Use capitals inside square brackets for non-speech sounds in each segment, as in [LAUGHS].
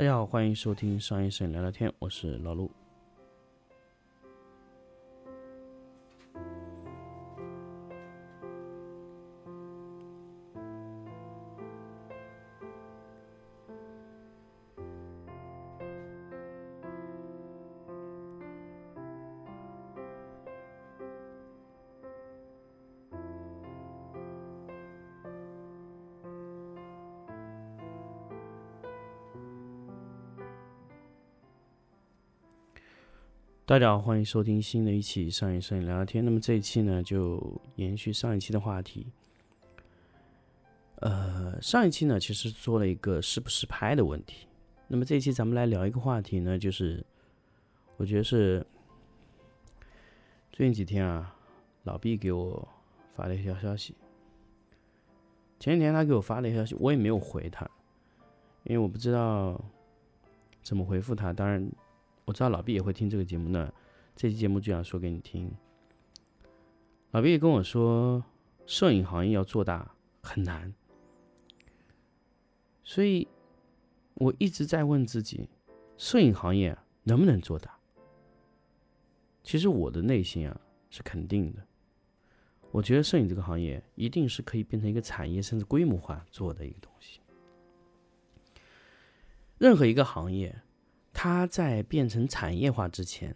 大家好，欢迎收听商业摄影聊聊天，我是老陆。大家好，欢迎收听新的一期上一摄影聊聊天。那么这一期呢，就延续上一期的话题。呃，上一期呢，其实做了一个实不实拍的问题。那么这一期咱们来聊一个话题呢，就是我觉得是最近几天啊，老毕给我发了一条消息。前几天他给我发了一条消息，我也没有回他，因为我不知道怎么回复他。当然。我知道老毕也会听这个节目呢，这期节目就想说给你听。老毕也跟我说，摄影行业要做大很难，所以我一直在问自己，摄影行业能不能做大？其实我的内心啊是肯定的，我觉得摄影这个行业一定是可以变成一个产业，甚至规模化做的一个东西。任何一个行业。它在变成产业化之前，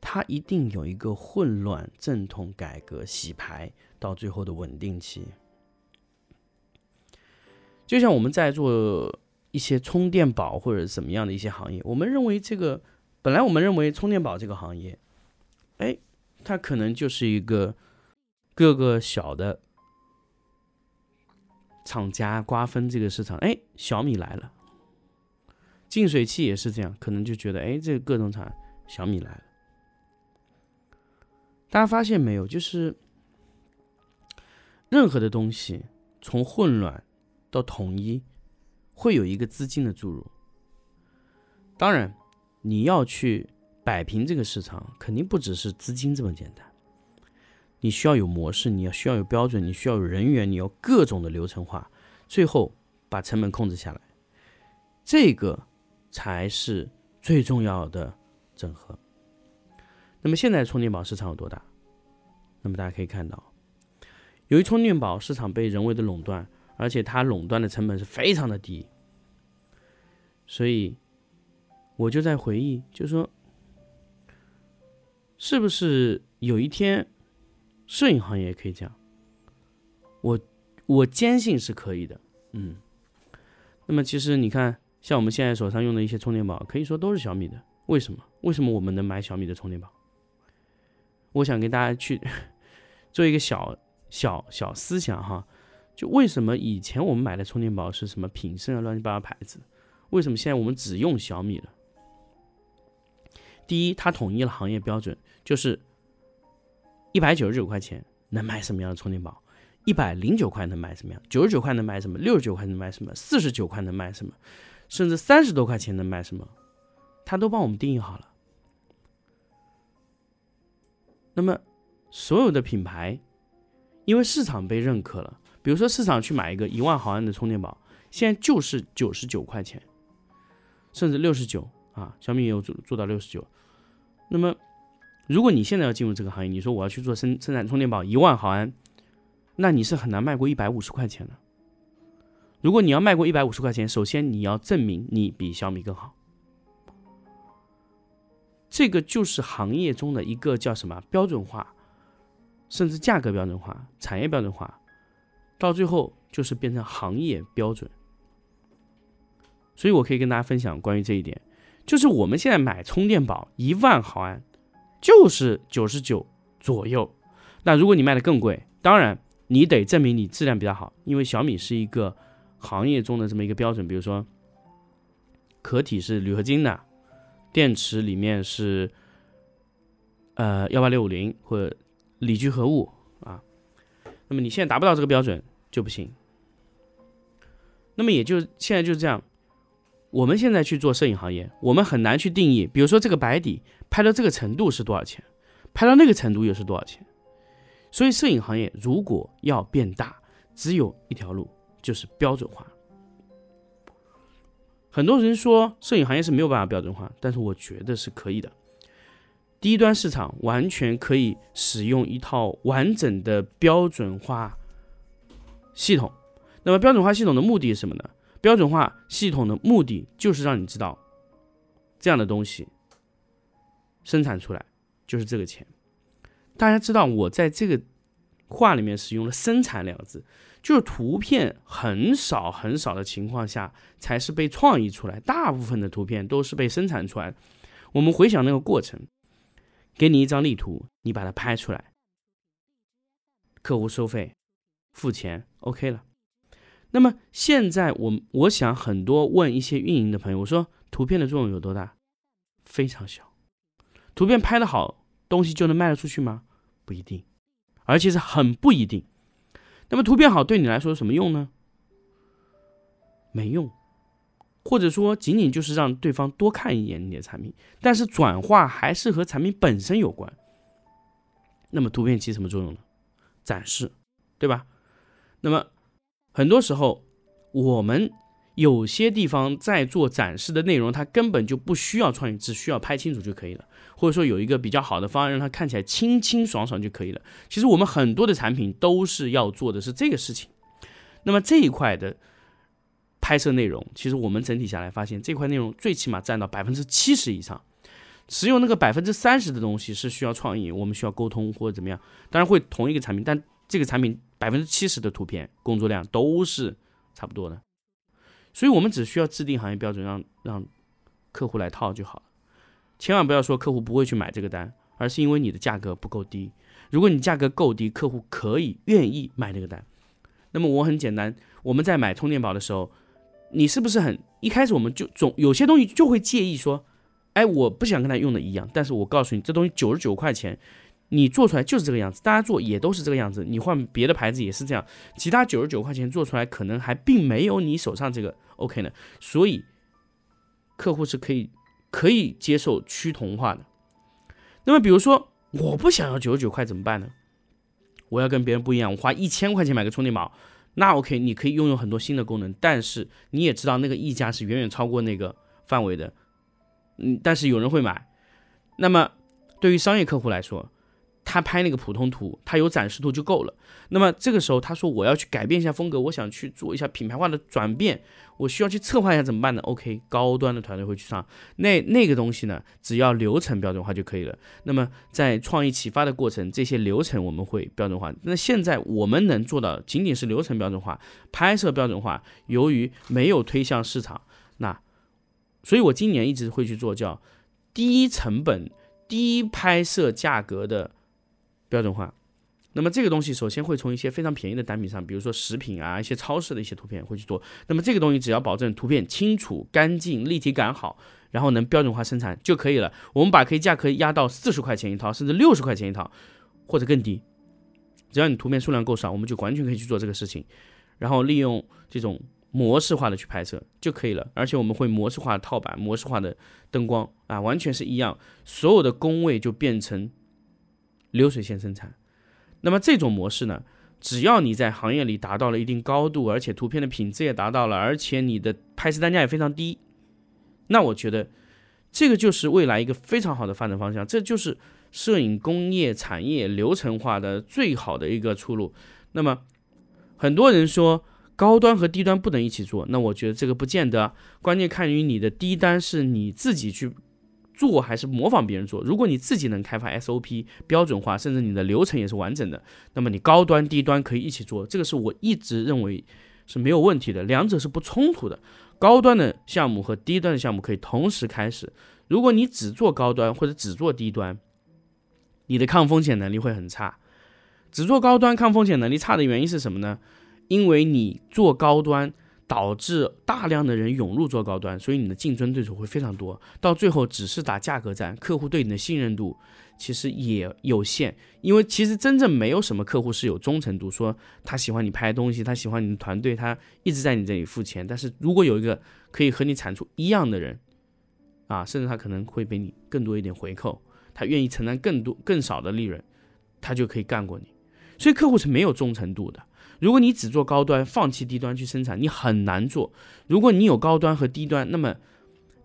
它一定有一个混乱、阵痛、改革、洗牌，到最后的稳定期。就像我们在做一些充电宝或者怎么样的一些行业，我们认为这个本来我们认为充电宝这个行业，哎，它可能就是一个各个小的厂家瓜分这个市场。哎，小米来了。净水器也是这样，可能就觉得，哎，这个各种厂小米来了。大家发现没有？就是任何的东西从混乱到统一，会有一个资金的注入。当然，你要去摆平这个市场，肯定不只是资金这么简单。你需要有模式，你要需要有标准，你需要有人员，你要各种的流程化，最后把成本控制下来。这个。才是最重要的整合。那么现在充电宝市场有多大？那么大家可以看到，由于充电宝市场被人为的垄断，而且它垄断的成本是非常的低，所以我就在回忆，就说，是不是有一天摄影行业也可以这样？我我坚信是可以的。嗯，那么其实你看。像我们现在手上用的一些充电宝，可以说都是小米的。为什么？为什么我们能买小米的充电宝？我想跟大家去 [LAUGHS] 做一个小小小思想哈，就为什么以前我们买的充电宝是什么品胜啊乱七八糟牌子，为什么现在我们只用小米了？第一，它统一了行业标准，就是一百九十九块钱能买什么样的充电宝，一百零九块能买什么样，九十九块能买什么，六十九块能买什么，四十九块能买什么。甚至三十多块钱能买什么，他都帮我们定义好了。那么，所有的品牌，因为市场被认可了，比如说市场去买一个一万毫安的充电宝，现在就是九十九块钱，甚至六十九啊，小米也有做做到六十九。那么，如果你现在要进入这个行业，你说我要去做生生产充电宝一万毫安，那你是很难卖过一百五十块钱的。如果你要卖过一百五十块钱，首先你要证明你比小米更好，这个就是行业中的一个叫什么标准化，甚至价格标准化、产业标准化，到最后就是变成行业标准。所以我可以跟大家分享关于这一点，就是我们现在买充电宝一万毫安就是九十九左右，那如果你卖的更贵，当然你得证明你质量比较好，因为小米是一个。行业中的这么一个标准，比如说壳体是铝合金的，电池里面是呃幺八六五零或者锂聚合物啊，那么你现在达不到这个标准就不行。那么也就现在就是这样，我们现在去做摄影行业，我们很难去定义，比如说这个白底拍到这个程度是多少钱，拍到那个程度又是多少钱。所以摄影行业如果要变大，只有一条路。就是标准化。很多人说摄影行业是没有办法标准化，但是我觉得是可以的。低端市场完全可以使用一套完整的标准化系统。那么标准化系统的目的是什么呢？标准化系统的目的就是让你知道，这样的东西生产出来就是这个钱。大家知道我在这个话里面使用了“生产”两个字，就是图片很少很少的情况下才是被创意出来，大部分的图片都是被生产出来。我们回想那个过程。给你一张例图，你把它拍出来，客户收费，付钱，OK 了。那么现在我我想很多问一些运营的朋友，我说图片的作用有多大？非常小。图片拍的好，东西就能卖得出去吗？不一定，而且是很不一定。那么图片好对你来说有什么用呢？没用。或者说，仅仅就是让对方多看一眼你的产品，但是转化还是和产品本身有关。那么图片起什么作用呢？展示，对吧？那么很多时候，我们有些地方在做展示的内容，它根本就不需要创意，只需要拍清楚就可以了。或者说有一个比较好的方案，让它看起来清清爽爽就可以了。其实我们很多的产品都是要做的是这个事情。那么这一块的。拍摄内容，其实我们整体下来发现，这块内容最起码占到百分之七十以上，只有那个百分之三十的东西是需要创意，我们需要沟通或者怎么样。当然会同一个产品，但这个产品百分之七十的图片工作量都是差不多的，所以我们只需要制定行业标准，让让客户来套就好了。千万不要说客户不会去买这个单，而是因为你的价格不够低。如果你价格够低，客户可以愿意买这个单。那么我很简单，我们在买充电宝的时候。你是不是很一开始我们就总有些东西就会介意说，哎，我不想跟他用的一样，但是我告诉你，这东西九十九块钱，你做出来就是这个样子，大家做也都是这个样子，你换别的牌子也是这样，其他九十九块钱做出来可能还并没有你手上这个 OK 呢，所以客户是可以可以接受趋同化的。那么比如说我不想要九十九块怎么办呢？我要跟别人不一样，我花一千块钱买个充电宝。那 OK，你可以拥有很多新的功能，但是你也知道那个溢价是远远超过那个范围的，嗯，但是有人会买。那么对于商业客户来说，他拍那个普通图，他有展示图就够了。那么这个时候他说我要去改变一下风格，我想去做一下品牌化的转变，我需要去策划一下怎么办呢？OK，高端的团队会去上那那个东西呢，只要流程标准化就可以了。那么在创意启发的过程，这些流程我们会标准化。那现在我们能做到仅仅是流程标准化、拍摄标准化。由于没有推向市场，那所以我今年一直会去做叫低成本、低拍摄价格的。标准化，那么这个东西首先会从一些非常便宜的单品上，比如说食品啊，一些超市的一些图片会去做。那么这个东西只要保证图片清楚、干净、立体感好，然后能标准化生产就可以了。我们把可以价格压到四十块钱一套，甚至六十块钱一套，或者更低。只要你图片数量够少，我们就完全可以去做这个事情。然后利用这种模式化的去拍摄就可以了。而且我们会模式化的套板、模式化的灯光啊，完全是一样，所有的工位就变成。流水线生产，那么这种模式呢？只要你在行业里达到了一定高度，而且图片的品质也达到了，而且你的拍摄单价也非常低，那我觉得这个就是未来一个非常好的发展方向，这就是摄影工业产业流程化的最好的一个出路。那么很多人说高端和低端不能一起做，那我觉得这个不见得，关键看于你的低单是你自己去。做还是模仿别人做？如果你自己能开发 SOP 标准化，甚至你的流程也是完整的，那么你高端低端可以一起做。这个是我一直认为是没有问题的，两者是不冲突的。高端的项目和低端的项目可以同时开始。如果你只做高端或者只做低端，你的抗风险能力会很差。只做高端抗风险能力差的原因是什么呢？因为你做高端。导致大量的人涌入做高端，所以你的竞争对手会非常多，到最后只是打价格战，客户对你的信任度其实也有限，因为其实真正没有什么客户是有忠诚度，说他喜欢你拍东西，他喜欢你的团队，他一直在你这里付钱。但是如果有一个可以和你产出一样的人，啊，甚至他可能会给你更多一点回扣，他愿意承担更多更少的利润，他就可以干过你。所以客户是没有忠诚度的。如果你只做高端，放弃低端去生产，你很难做。如果你有高端和低端，那么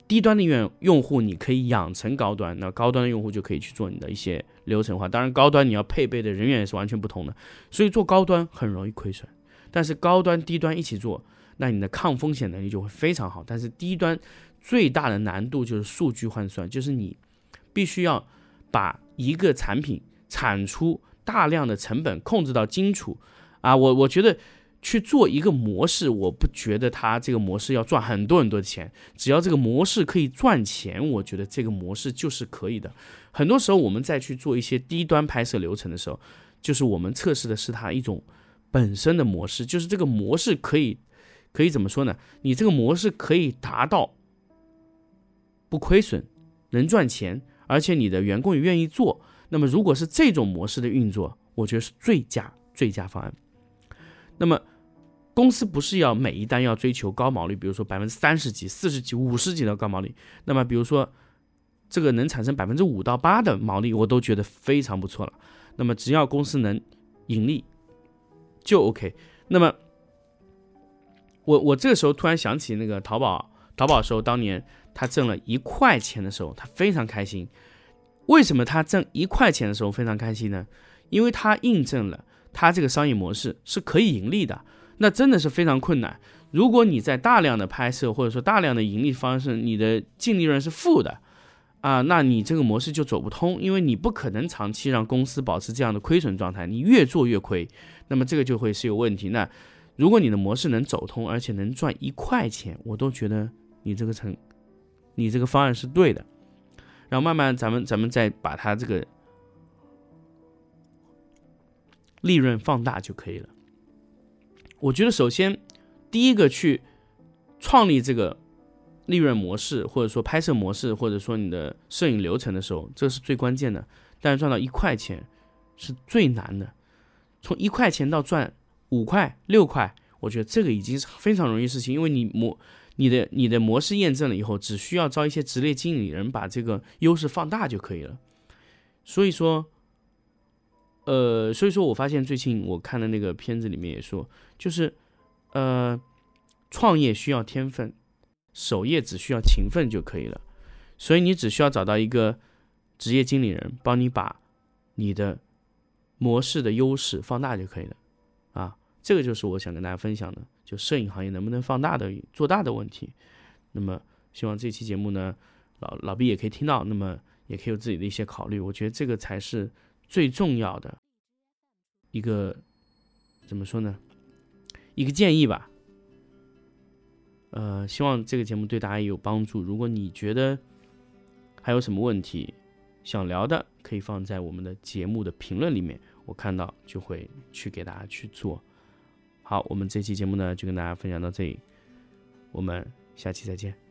低端的用用户你可以养成高端，那高端的用户就可以去做你的一些流程化。当然，高端你要配备的人员也是完全不同的，所以做高端很容易亏损。但是高端低端一起做，那你的抗风险能力就会非常好。但是低端最大的难度就是数据换算，就是你必须要把一个产品产出大量的成本控制到精楚啊。我我觉得。去做一个模式，我不觉得它这个模式要赚很多很多的钱，只要这个模式可以赚钱，我觉得这个模式就是可以的。很多时候我们再去做一些低端拍摄流程的时候，就是我们测试的是它一种本身的模式，就是这个模式可以可以怎么说呢？你这个模式可以达到不亏损、能赚钱，而且你的员工也愿意做。那么如果是这种模式的运作，我觉得是最佳最佳方案。那么，公司不是要每一单要追求高毛利，比如说百分之三十几、四十几、五十几的高毛利。那么，比如说这个能产生百分之五到八的毛利，我都觉得非常不错了。那么，只要公司能盈利，就 OK。那么，我我这个时候突然想起那个淘宝，淘宝时候当年他挣了一块钱的时候，他非常开心。为什么他挣一块钱的时候非常开心呢？因为它印证了。它这个商业模式是可以盈利的，那真的是非常困难。如果你在大量的拍摄或者说大量的盈利方式，你的净利润是负的啊，那你这个模式就走不通，因为你不可能长期让公司保持这样的亏损状态，你越做越亏，那么这个就会是有问题。那如果你的模式能走通，而且能赚一块钱，我都觉得你这个成，你这个方案是对的。然后慢慢咱们咱们再把它这个。利润放大就可以了。我觉得首先第一个去创立这个利润模式，或者说拍摄模式，或者说你的摄影流程的时候，这是最关键的。但是赚到一块钱是最难的。从一块钱到赚五块、六块，我觉得这个已经是非常容易事情，因为你模你的你的模式验证了以后，只需要招一些职业经理人把这个优势放大就可以了。所以说。呃，所以说我发现最近我看的那个片子里面也说，就是，呃，创业需要天分，守业只需要勤奋就可以了。所以你只需要找到一个职业经理人，帮你把你的模式的优势放大就可以了。啊，这个就是我想跟大家分享的，就摄影行业能不能放大的做大的问题。那么希望这期节目呢，老老毕也可以听到，那么也可以有自己的一些考虑。我觉得这个才是。最重要的一个怎么说呢？一个建议吧。呃，希望这个节目对大家也有帮助。如果你觉得还有什么问题想聊的，可以放在我们的节目的评论里面，我看到就会去给大家去做。好，我们这期节目呢就跟大家分享到这里，我们下期再见。